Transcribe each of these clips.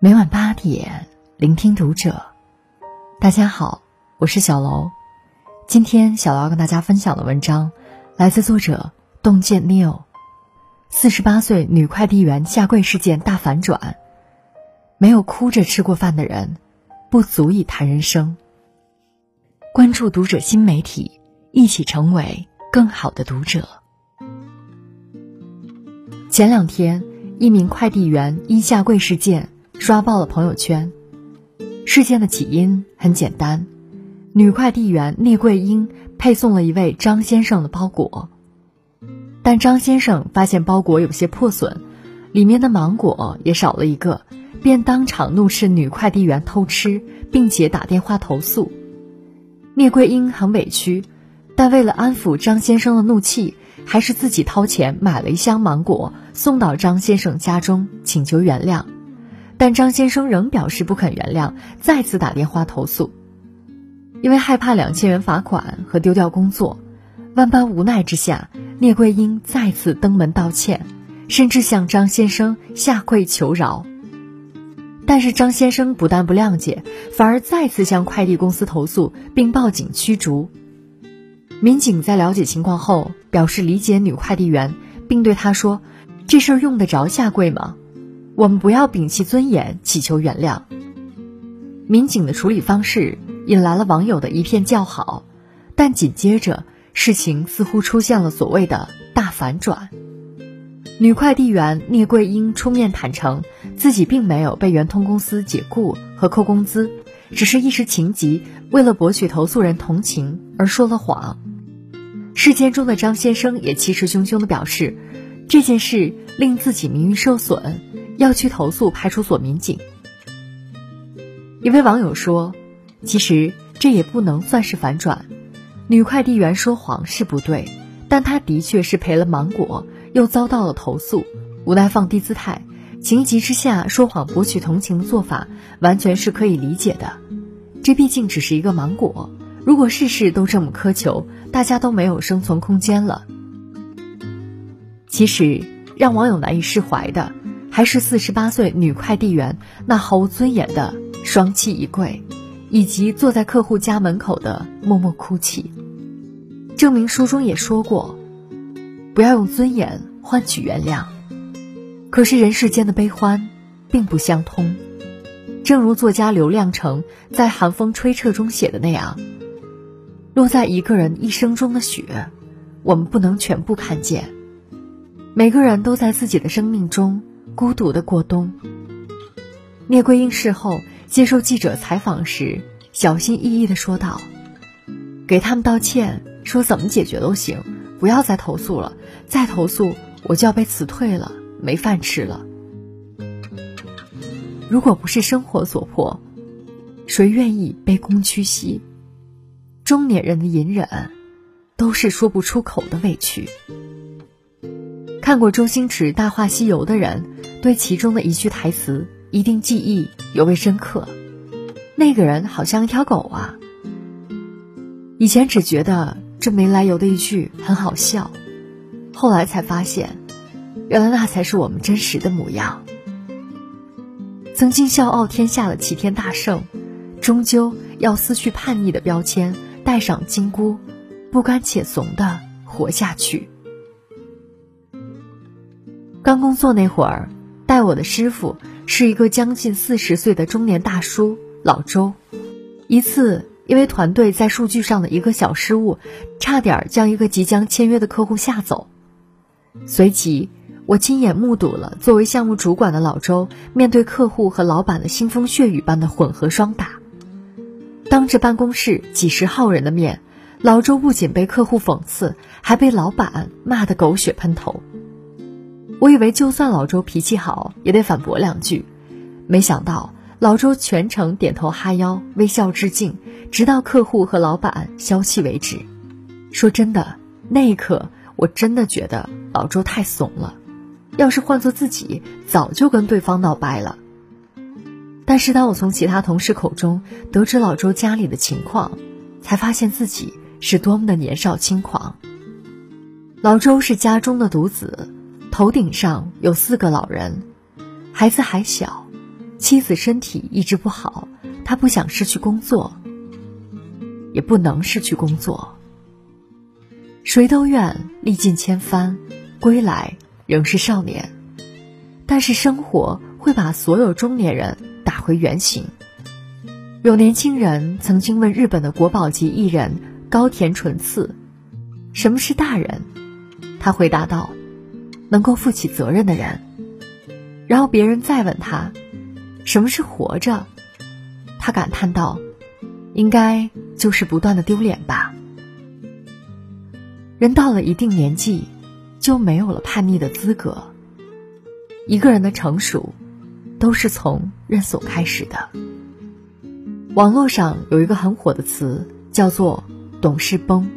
每晚八点，聆听读者。大家好，我是小楼。今天小楼要跟大家分享的文章，来自作者洞见 Neo。四十八岁女快递员下跪事件大反转，没有哭着吃过饭的人，不足以谈人生。关注读者新媒体，一起成为更好的读者。前两天，一名快递员因下跪事件。刷爆了朋友圈。事件的起因很简单，女快递员聂桂英配送了一位张先生的包裹，但张先生发现包裹有些破损，里面的芒果也少了一个，便当场怒斥女快递员偷吃，并且打电话投诉。聂桂英很委屈，但为了安抚张先生的怒气，还是自己掏钱买了一箱芒果送到张先生家中，请求原谅。但张先生仍表示不肯原谅，再次打电话投诉。因为害怕两千元罚款和丢掉工作，万般无奈之下，聂桂英再次登门道歉，甚至向张先生下跪求饶。但是张先生不但不谅解，反而再次向快递公司投诉，并报警驱逐。民警在了解情况后表示理解女快递员，并对她说：“这事儿用得着下跪吗？”我们不要摒弃尊严，祈求原谅。民警的处理方式引来了网友的一片叫好，但紧接着事情似乎出现了所谓的大反转。女快递员聂桂英出面坦诚，自己并没有被圆通公司解雇和扣工资，只是一时情急，为了博取投诉人同情而说了谎。事件中的张先生也气势汹汹地表示，这件事令自己名誉受损。要去投诉派出所民警。一位网友说：“其实这也不能算是反转，女快递员说谎是不对，但她的确是赔了芒果，又遭到了投诉，无奈放低姿态，情急之下说谎博取同情的做法，完全是可以理解的。这毕竟只是一个芒果，如果事事都这么苛求，大家都没有生存空间了。其实让网友难以释怀的。”还是四十八岁女快递员那毫无尊严的双膝一跪，以及坐在客户家门口的默默哭泣，证明书中也说过，不要用尊严换取原谅。可是人世间的悲欢并不相通，正如作家刘亮程在《寒风吹彻》中写的那样，落在一个人一生中的雪，我们不能全部看见。每个人都在自己的生命中。孤独的过冬。聂桂英事后接受记者采访时，小心翼翼地说道：“给他们道歉，说怎么解决都行，不要再投诉了。再投诉，我就要被辞退了，没饭吃了。如果不是生活所迫，谁愿意卑躬屈膝？中年人的隐忍，都是说不出口的委屈。”看过周星驰《大话西游》的人，对其中的一句台词一定记忆尤为深刻。那个人好像一条狗啊！以前只觉得这没来由的一句很好笑，后来才发现，原来那才是我们真实的模样。曾经笑傲天下的齐天大圣，终究要撕去叛逆的标签，戴上金箍，不甘且怂的活下去。刚工作那会儿，带我的师傅是一个将近四十岁的中年大叔老周。一次，因为团队在数据上的一个小失误，差点将一个即将签约的客户吓走。随即，我亲眼目睹了作为项目主管的老周面对客户和老板的腥风血雨般的混合双打。当着办公室几十号人的面，老周不仅被客户讽刺，还被老板骂得狗血喷头。我以为就算老周脾气好，也得反驳两句，没想到老周全程点头哈腰，微笑致敬，直到客户和老板消气为止。说真的，那一刻我真的觉得老周太怂了，要是换做自己，早就跟对方闹掰了。但是当我从其他同事口中得知老周家里的情况，才发现自己是多么的年少轻狂。老周是家中的独子。头顶上有四个老人，孩子还小，妻子身体一直不好，他不想失去工作，也不能失去工作。谁都愿历尽千帆，归来仍是少年。但是生活会把所有中年人打回原形。有年轻人曾经问日本的国宝级艺人高田纯次：“什么是大人？”他回答道：“能够负起责任的人。”然后别人再问他：“什么是活着？”他感叹道：“应该就是不断的丢脸吧。”人到了一定年纪，就没有了叛逆的资格。一个人的成熟，都是从认怂开始的。网络上有一个很火的词，叫做“懂事崩”，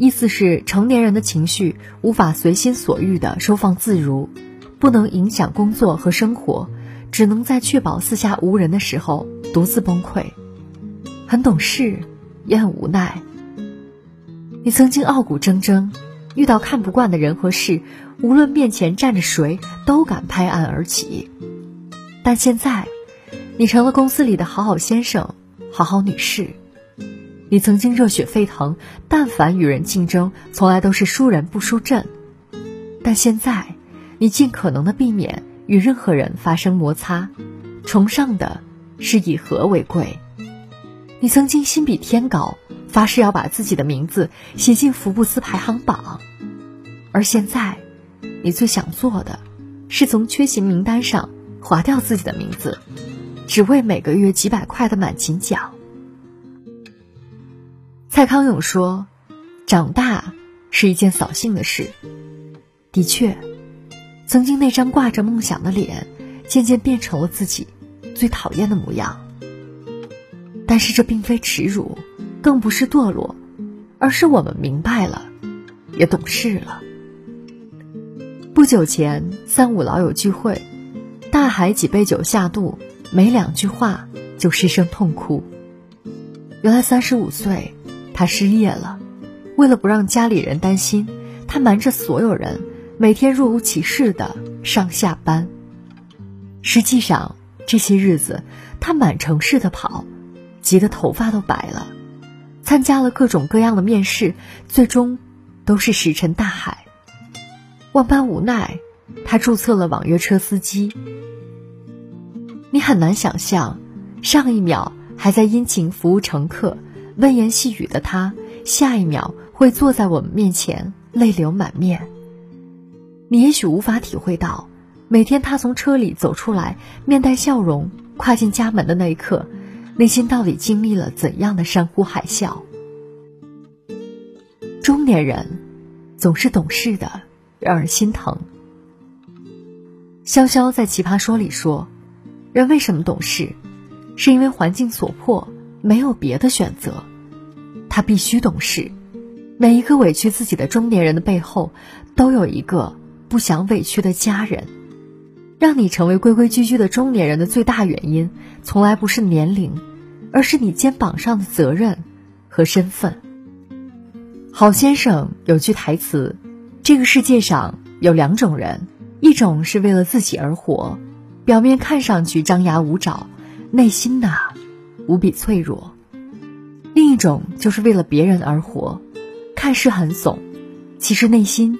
意思是成年人的情绪无法随心所欲的收放自如，不能影响工作和生活，只能在确保四下无人的时候独自崩溃。很懂事，也很无奈。你曾经傲骨铮铮。遇到看不惯的人和事，无论面前站着谁，都敢拍案而起。但现在，你成了公司里的好好先生、好好女士。你曾经热血沸腾，但凡与人竞争，从来都是输人不输阵。但现在，你尽可能的避免与任何人发生摩擦，崇尚的是以和为贵。你曾经心比天高。发誓要把自己的名字写进福布斯排行榜，而现在，你最想做的，是从缺席名单上划掉自己的名字，只为每个月几百块的满勤奖。蔡康永说：“长大是一件扫兴的事。”的确，曾经那张挂着梦想的脸，渐渐变成了自己最讨厌的模样。但是这并非耻辱。更不是堕落，而是我们明白了，也懂事了。不久前，三五老友聚会，大海几杯酒下肚，没两句话就失声痛哭。原来三十五岁，他失业了。为了不让家里人担心，他瞒着所有人，每天若无其事的上下班。实际上，这些日子他满城市的跑，急得头发都白了。参加了各种各样的面试，最终都是石沉大海。万般无奈，他注册了网约车司机。你很难想象，上一秒还在殷勤服务乘客、温言细语的他，下一秒会坐在我们面前泪流满面。你也许无法体会到，每天他从车里走出来，面带笑容跨进家门的那一刻。内心到底经历了怎样的山呼海啸？中年人总是懂事的，让人心疼。潇潇在《奇葩说》里说：“人为什么懂事？是因为环境所迫，没有别的选择，他必须懂事。每一个委屈自己的中年人的背后，都有一个不想委屈的家人。让你成为规规矩矩的中年人的最大原因，从来不是年龄。”而是你肩膀上的责任和身份。好先生有句台词：“这个世界上有两种人，一种是为了自己而活，表面看上去张牙舞爪，内心呐无比脆弱；另一种就是为了别人而活，看似很怂，其实内心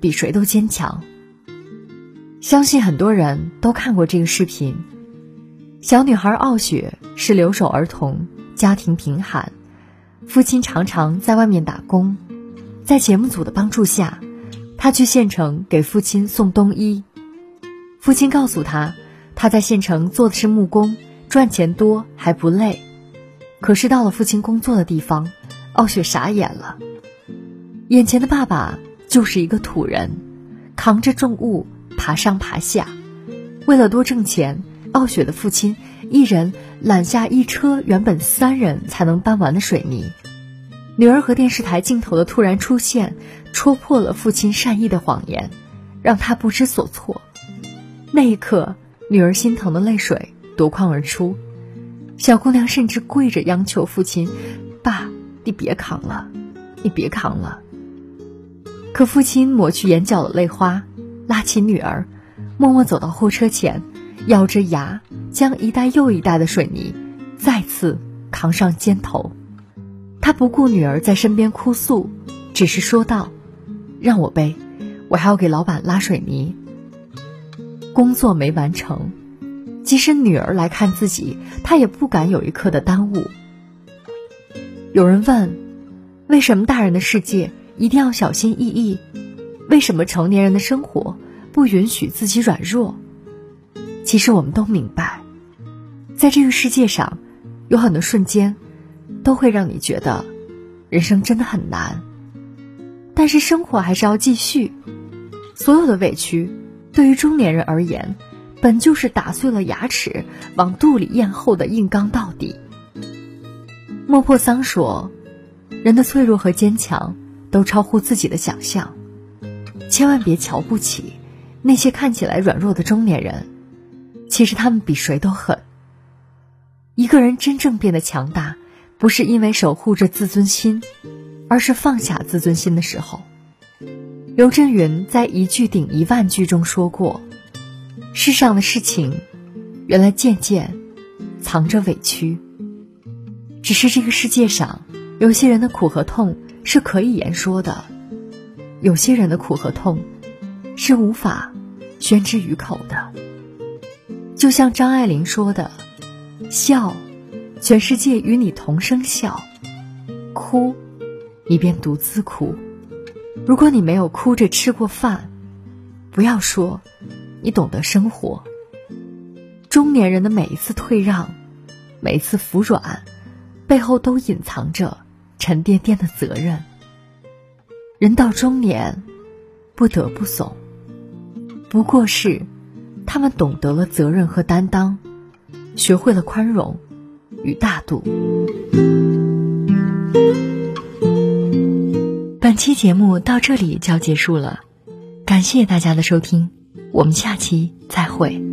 比谁都坚强。”相信很多人都看过这个视频。小女孩傲雪是留守儿童，家庭贫寒，父亲常常在外面打工。在节目组的帮助下，她去县城给父亲送冬衣。父亲告诉她，他在县城做的是木工，赚钱多还不累。可是到了父亲工作的地方，傲雪傻眼了，眼前的爸爸就是一个土人，扛着重物爬上爬下，为了多挣钱。傲雪的父亲一人揽下一车原本三人才能搬完的水泥，女儿和电视台镜头的突然出现，戳破了父亲善意的谎言，让他不知所措。那一刻，女儿心疼的泪水夺眶而出，小姑娘甚至跪着央求父亲：“爸，你别扛了，你别扛了。”可父亲抹去眼角的泪花，拉起女儿，默默走到货车前。咬着牙将一袋又一袋的水泥再次扛上肩头。他不顾女儿在身边哭诉，只是说道：“让我背，我还要给老板拉水泥。”工作没完成，即使女儿来看自己，他也不敢有一刻的耽误。有人问：“为什么大人的世界一定要小心翼翼？为什么成年人的生活不允许自己软弱？”其实我们都明白，在这个世界上，有很多瞬间。都会让你觉得，人生真的很难。但是生活还是要继续。所有的委屈，对于中年人而言，本就是打碎了牙齿往肚里咽后的硬刚到底。莫泊桑说：“人的脆弱和坚强都超乎自己的想象，千万别瞧不起那些看起来软弱的中年人，其实他们比谁都狠。一个人真正变得强大。”不是因为守护着自尊心，而是放下自尊心的时候。刘震云在一句顶一万句中说过：“世上的事情，原来渐渐藏着委屈。只是这个世界上，有些人的苦和痛是可以言说的，有些人的苦和痛是无法宣之于口的。就像张爱玲说的：‘笑。’”全世界与你同声笑，哭，你便独自哭。如果你没有哭着吃过饭，不要说你懂得生活。中年人的每一次退让，每一次服软，背后都隐藏着沉甸甸的责任。人到中年，不得不怂，不过是他们懂得了责任和担当，学会了宽容。与大度。本期节目到这里就要结束了，感谢大家的收听，我们下期再会。